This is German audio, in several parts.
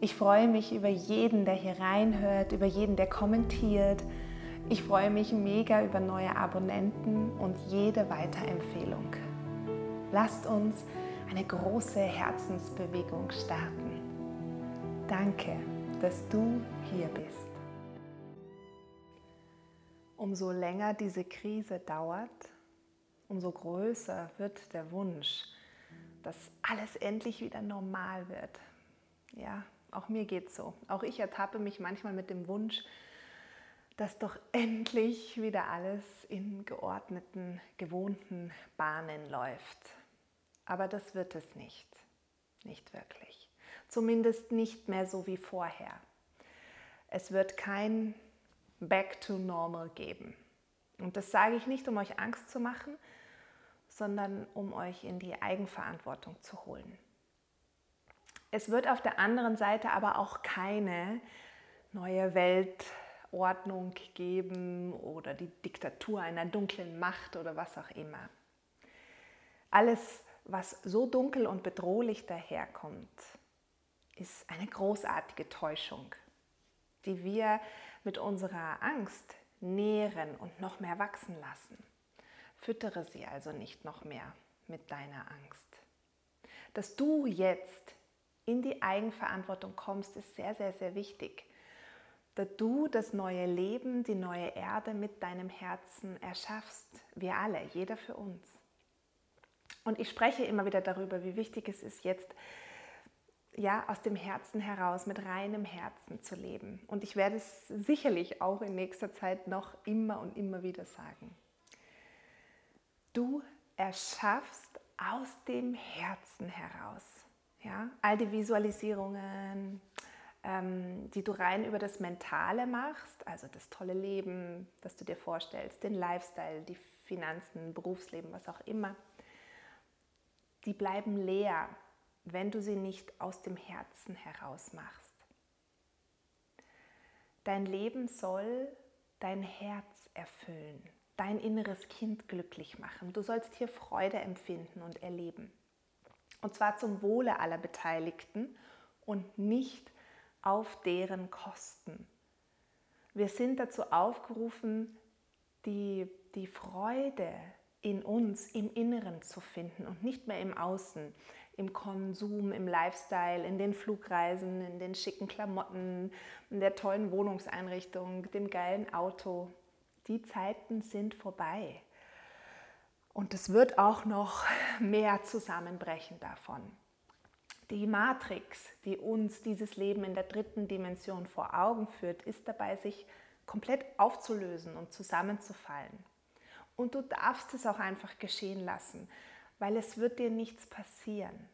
Ich freue mich über jeden, der hier reinhört, über jeden, der kommentiert. Ich freue mich mega über neue Abonnenten und jede Weiterempfehlung. Lasst uns eine große Herzensbewegung starten. Danke, dass du hier bist. Umso länger diese Krise dauert, umso größer wird der Wunsch, dass alles endlich wieder normal wird. Ja, auch mir geht es so. Auch ich ertappe mich manchmal mit dem Wunsch, dass doch endlich wieder alles in geordneten, gewohnten Bahnen läuft. Aber das wird es nicht. Nicht wirklich. Zumindest nicht mehr so wie vorher. Es wird kein Back to Normal geben. Und das sage ich nicht, um euch Angst zu machen, sondern um euch in die Eigenverantwortung zu holen. Es wird auf der anderen Seite aber auch keine neue Weltordnung geben oder die Diktatur einer dunklen Macht oder was auch immer. Alles, was so dunkel und bedrohlich daherkommt, ist eine großartige Täuschung, die wir mit unserer Angst nähren und noch mehr wachsen lassen. Füttere sie also nicht noch mehr mit deiner Angst. Dass du jetzt in die Eigenverantwortung kommst, ist sehr, sehr, sehr wichtig. Dass du das neue Leben, die neue Erde mit deinem Herzen erschaffst. Wir alle, jeder für uns. Und ich spreche immer wieder darüber, wie wichtig es ist, jetzt ja, aus dem Herzen heraus, mit reinem Herzen zu leben. Und ich werde es sicherlich auch in nächster Zeit noch immer und immer wieder sagen. Du erschaffst aus dem Herzen heraus. Ja? All die Visualisierungen, ähm, die du rein über das Mentale machst, also das tolle Leben, das du dir vorstellst, den Lifestyle, die Finanzen, Berufsleben, was auch immer, die bleiben leer, wenn du sie nicht aus dem Herzen heraus machst. Dein Leben soll dein Herz erfüllen, dein inneres Kind glücklich machen. Du sollst hier Freude empfinden und erleben. Und zwar zum Wohle aller Beteiligten und nicht auf deren Kosten. Wir sind dazu aufgerufen, die, die Freude in uns, im Inneren zu finden und nicht mehr im Außen im Konsum, im Lifestyle, in den Flugreisen, in den schicken Klamotten, in der tollen Wohnungseinrichtung, dem geilen Auto. Die Zeiten sind vorbei. Und es wird auch noch mehr zusammenbrechen davon. Die Matrix, die uns dieses Leben in der dritten Dimension vor Augen führt, ist dabei, sich komplett aufzulösen und zusammenzufallen. Und du darfst es auch einfach geschehen lassen weil es wird dir nichts passieren.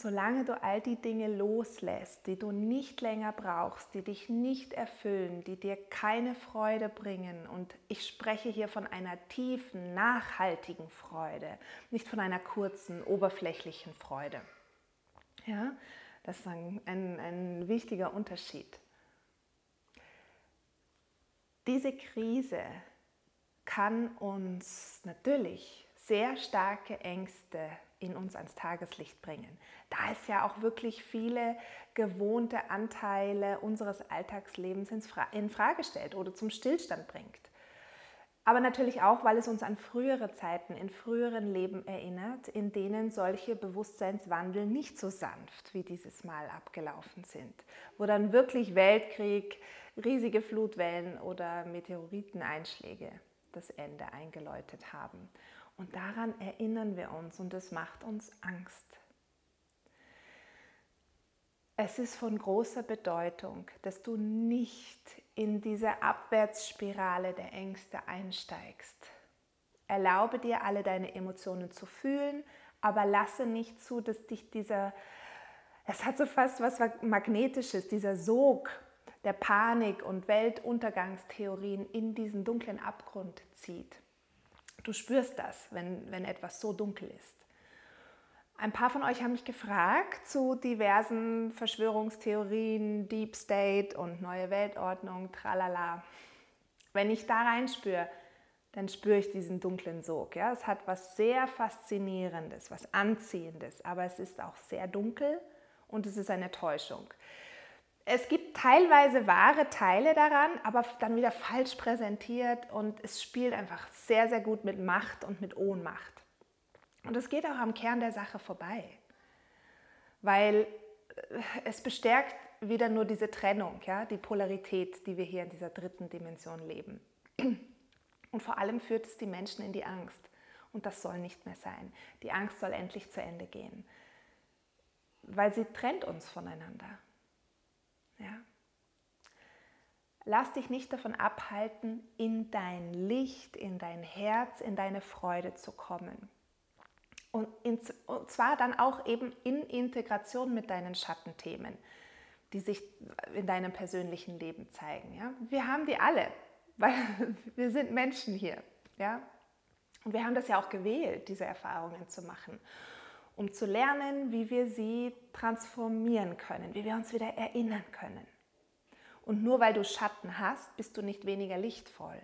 Solange du all die Dinge loslässt, die du nicht länger brauchst, die dich nicht erfüllen, die dir keine Freude bringen, und ich spreche hier von einer tiefen, nachhaltigen Freude, nicht von einer kurzen, oberflächlichen Freude. Ja, das ist ein, ein, ein wichtiger Unterschied. Diese Krise kann uns natürlich sehr starke Ängste in uns ans Tageslicht bringen. Da es ja auch wirklich viele gewohnte Anteile unseres Alltagslebens in Frage stellt oder zum Stillstand bringt. Aber natürlich auch, weil es uns an frühere Zeiten, in früheren Leben erinnert, in denen solche Bewusstseinswandel nicht so sanft wie dieses Mal abgelaufen sind, wo dann wirklich Weltkrieg, riesige Flutwellen oder Meteoriteneinschläge das Ende eingeläutet haben. Und daran erinnern wir uns und es macht uns Angst. Es ist von großer Bedeutung, dass du nicht in diese Abwärtsspirale der Ängste einsteigst. Erlaube dir, alle deine Emotionen zu fühlen, aber lasse nicht zu, dass dich dieser Es hat so fast was Magnetisches, dieser Sog der Panik und Weltuntergangstheorien in diesen dunklen Abgrund zieht. Du spürst das, wenn, wenn etwas so dunkel ist. Ein paar von euch haben mich gefragt zu diversen Verschwörungstheorien, Deep State und neue Weltordnung, tralala. Wenn ich da reinspüre, dann spüre ich diesen dunklen Sog. Ja? Es hat was sehr Faszinierendes, was Anziehendes, aber es ist auch sehr dunkel und es ist eine Täuschung. Es gibt teilweise wahre Teile daran, aber dann wieder falsch präsentiert und es spielt einfach sehr, sehr gut mit Macht und mit Ohnmacht. Und es geht auch am Kern der Sache vorbei, weil äh, es bestärkt wieder nur diese Trennung, ja, die Polarität, die wir hier in dieser dritten Dimension leben. Und vor allem führt es die Menschen in die Angst. Und das soll nicht mehr sein. Die Angst soll endlich zu Ende gehen, weil sie trennt uns voneinander. Ja? Lass dich nicht davon abhalten, in dein Licht, in dein Herz, in deine Freude zu kommen. Und, in, und zwar dann auch eben in Integration mit deinen Schattenthemen, die sich in deinem persönlichen Leben zeigen. Ja? Wir haben die alle, weil wir sind Menschen hier. Ja? Und wir haben das ja auch gewählt, diese Erfahrungen zu machen, um zu lernen, wie wir sie transformieren können, wie wir uns wieder erinnern können. Und nur weil du Schatten hast, bist du nicht weniger lichtvoll.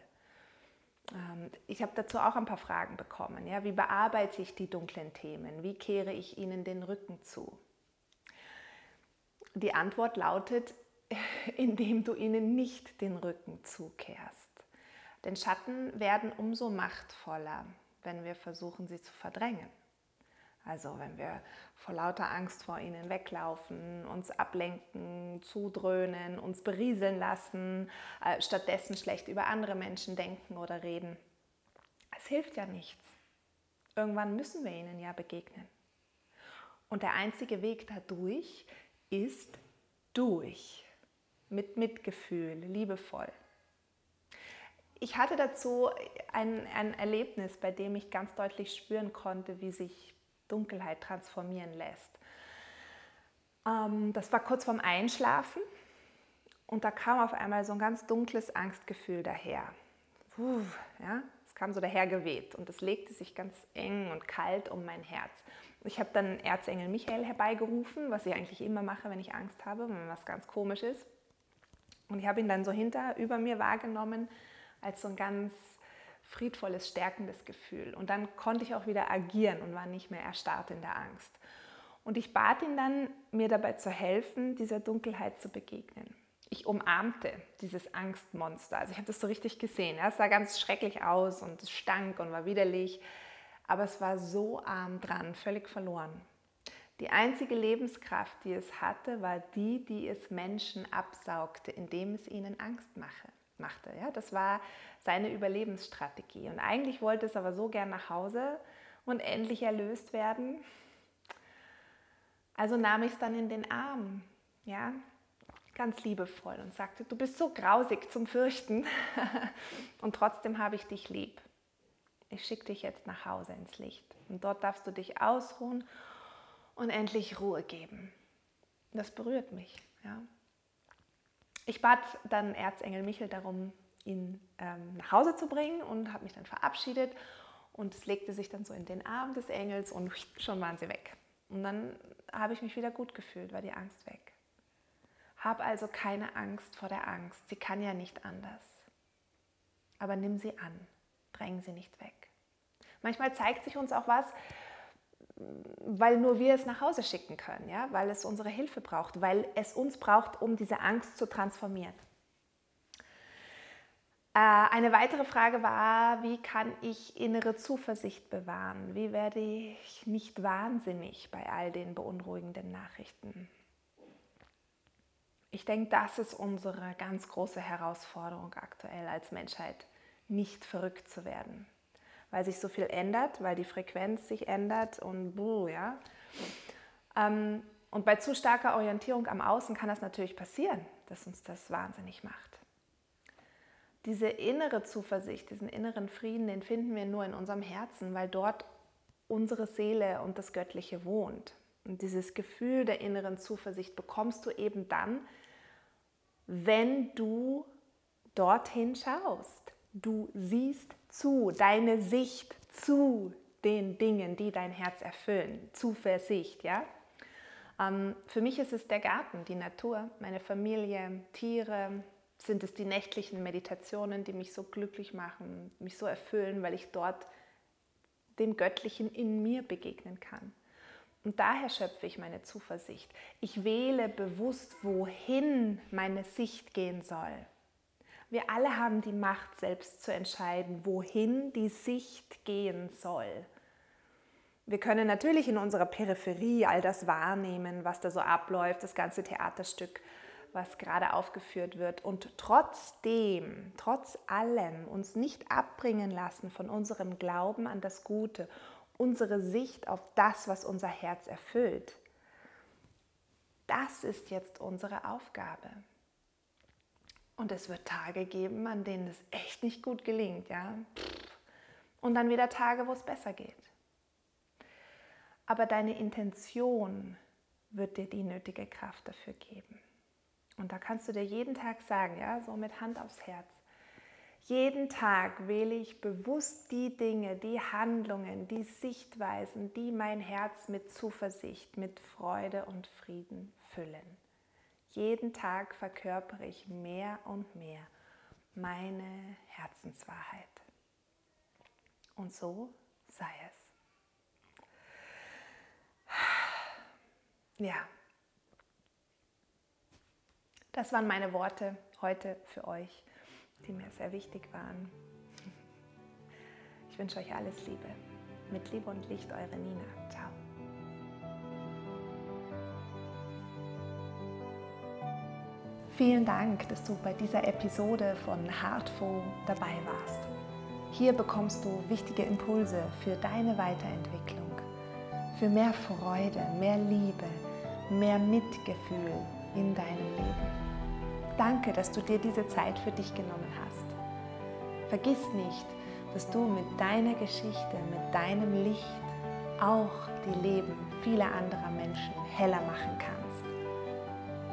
Ähm, ich habe dazu auch ein paar Fragen bekommen. Ja? Wie bearbeite ich die dunklen Themen? Wie kehre ich ihnen den Rücken zu? Die Antwort lautet, indem du ihnen nicht den Rücken zukehrst. Denn Schatten werden umso machtvoller, wenn wir versuchen, sie zu verdrängen. Also wenn wir vor lauter Angst vor ihnen weglaufen, uns ablenken, zudröhnen, uns berieseln lassen, äh, stattdessen schlecht über andere Menschen denken oder reden. Es hilft ja nichts. Irgendwann müssen wir ihnen ja begegnen. Und der einzige Weg dadurch ist durch, mit Mitgefühl, liebevoll. Ich hatte dazu ein, ein Erlebnis, bei dem ich ganz deutlich spüren konnte, wie sich Dunkelheit transformieren lässt. Ähm, das war kurz vorm Einschlafen und da kam auf einmal so ein ganz dunkles Angstgefühl daher. Puh, ja, es kam so daher geweht und es legte sich ganz eng und kalt um mein Herz. Ich habe dann Erzengel Michael herbeigerufen, was ich eigentlich immer mache, wenn ich Angst habe, wenn was ganz komisch ist. Und ich habe ihn dann so hinter, über mir wahrgenommen, als so ein ganz friedvolles, stärkendes Gefühl. Und dann konnte ich auch wieder agieren und war nicht mehr erstarrt in der Angst. Und ich bat ihn dann, mir dabei zu helfen, dieser Dunkelheit zu begegnen. Ich umarmte dieses Angstmonster. Also ich habe das so richtig gesehen. Es sah ganz schrecklich aus und es stank und war widerlich. Aber es war so arm dran, völlig verloren. Die einzige Lebenskraft, die es hatte, war die, die es Menschen absaugte, indem es ihnen Angst mache machte. Ja? Das war seine Überlebensstrategie. Und eigentlich wollte es aber so gern nach Hause und endlich erlöst werden. Also nahm ich es dann in den Arm, ja, ganz liebevoll und sagte, du bist so grausig zum Fürchten und trotzdem habe ich dich lieb. Ich schicke dich jetzt nach Hause ins Licht und dort darfst du dich ausruhen und endlich Ruhe geben. Das berührt mich, ja. Ich bat dann Erzengel Michel darum, ihn ähm, nach Hause zu bringen und habe mich dann verabschiedet und es legte sich dann so in den Arm des Engels und schon waren sie weg. Und dann habe ich mich wieder gut gefühlt, war die Angst weg. Hab also keine Angst vor der Angst, sie kann ja nicht anders. Aber nimm sie an, dräng sie nicht weg. Manchmal zeigt sich uns auch was, weil nur wir es nach Hause schicken können, ja? weil es unsere Hilfe braucht, weil es uns braucht, um diese Angst zu transformieren. Äh, eine weitere Frage war, wie kann ich innere Zuversicht bewahren? Wie werde ich nicht wahnsinnig bei all den beunruhigenden Nachrichten? Ich denke, das ist unsere ganz große Herausforderung aktuell als Menschheit, nicht verrückt zu werden weil sich so viel ändert, weil die Frequenz sich ändert und buh, ja. Ähm, und bei zu starker Orientierung am Außen kann das natürlich passieren, dass uns das wahnsinnig macht. Diese innere Zuversicht, diesen inneren Frieden, den finden wir nur in unserem Herzen, weil dort unsere Seele und das Göttliche wohnt. Und dieses Gefühl der inneren Zuversicht bekommst du eben dann, wenn du dorthin schaust. Du siehst zu, deine Sicht zu den Dingen, die dein Herz erfüllen. Zuversicht, ja? Ähm, für mich ist es der Garten, die Natur, meine Familie, Tiere. Sind es die nächtlichen Meditationen, die mich so glücklich machen, mich so erfüllen, weil ich dort dem Göttlichen in mir begegnen kann. Und daher schöpfe ich meine Zuversicht. Ich wähle bewusst, wohin meine Sicht gehen soll. Wir alle haben die Macht, selbst zu entscheiden, wohin die Sicht gehen soll. Wir können natürlich in unserer Peripherie all das wahrnehmen, was da so abläuft, das ganze Theaterstück, was gerade aufgeführt wird und trotzdem, trotz allem uns nicht abbringen lassen von unserem Glauben an das Gute, unsere Sicht auf das, was unser Herz erfüllt. Das ist jetzt unsere Aufgabe. Und es wird Tage geben, an denen es echt nicht gut gelingt, ja. Und dann wieder Tage, wo es besser geht aber deine Intention wird dir die nötige Kraft dafür geben. Und da kannst du dir jeden Tag sagen, ja, so mit Hand aufs Herz. Jeden Tag wähle ich bewusst die Dinge, die Handlungen, die Sichtweisen, die mein Herz mit Zuversicht, mit Freude und Frieden füllen. Jeden Tag verkörpere ich mehr und mehr meine Herzenswahrheit. Und so sei es. Ja, das waren meine Worte heute für euch, die mir sehr wichtig waren. Ich wünsche euch alles Liebe. Mit Liebe und Licht, eure Nina. Ciao. Vielen Dank, dass du bei dieser Episode von Heartful dabei warst. Hier bekommst du wichtige Impulse für deine Weiterentwicklung für mehr Freude, mehr Liebe, mehr Mitgefühl in deinem Leben. Danke, dass du dir diese Zeit für dich genommen hast. Vergiss nicht, dass du mit deiner Geschichte, mit deinem Licht auch die Leben vieler anderer Menschen heller machen kannst.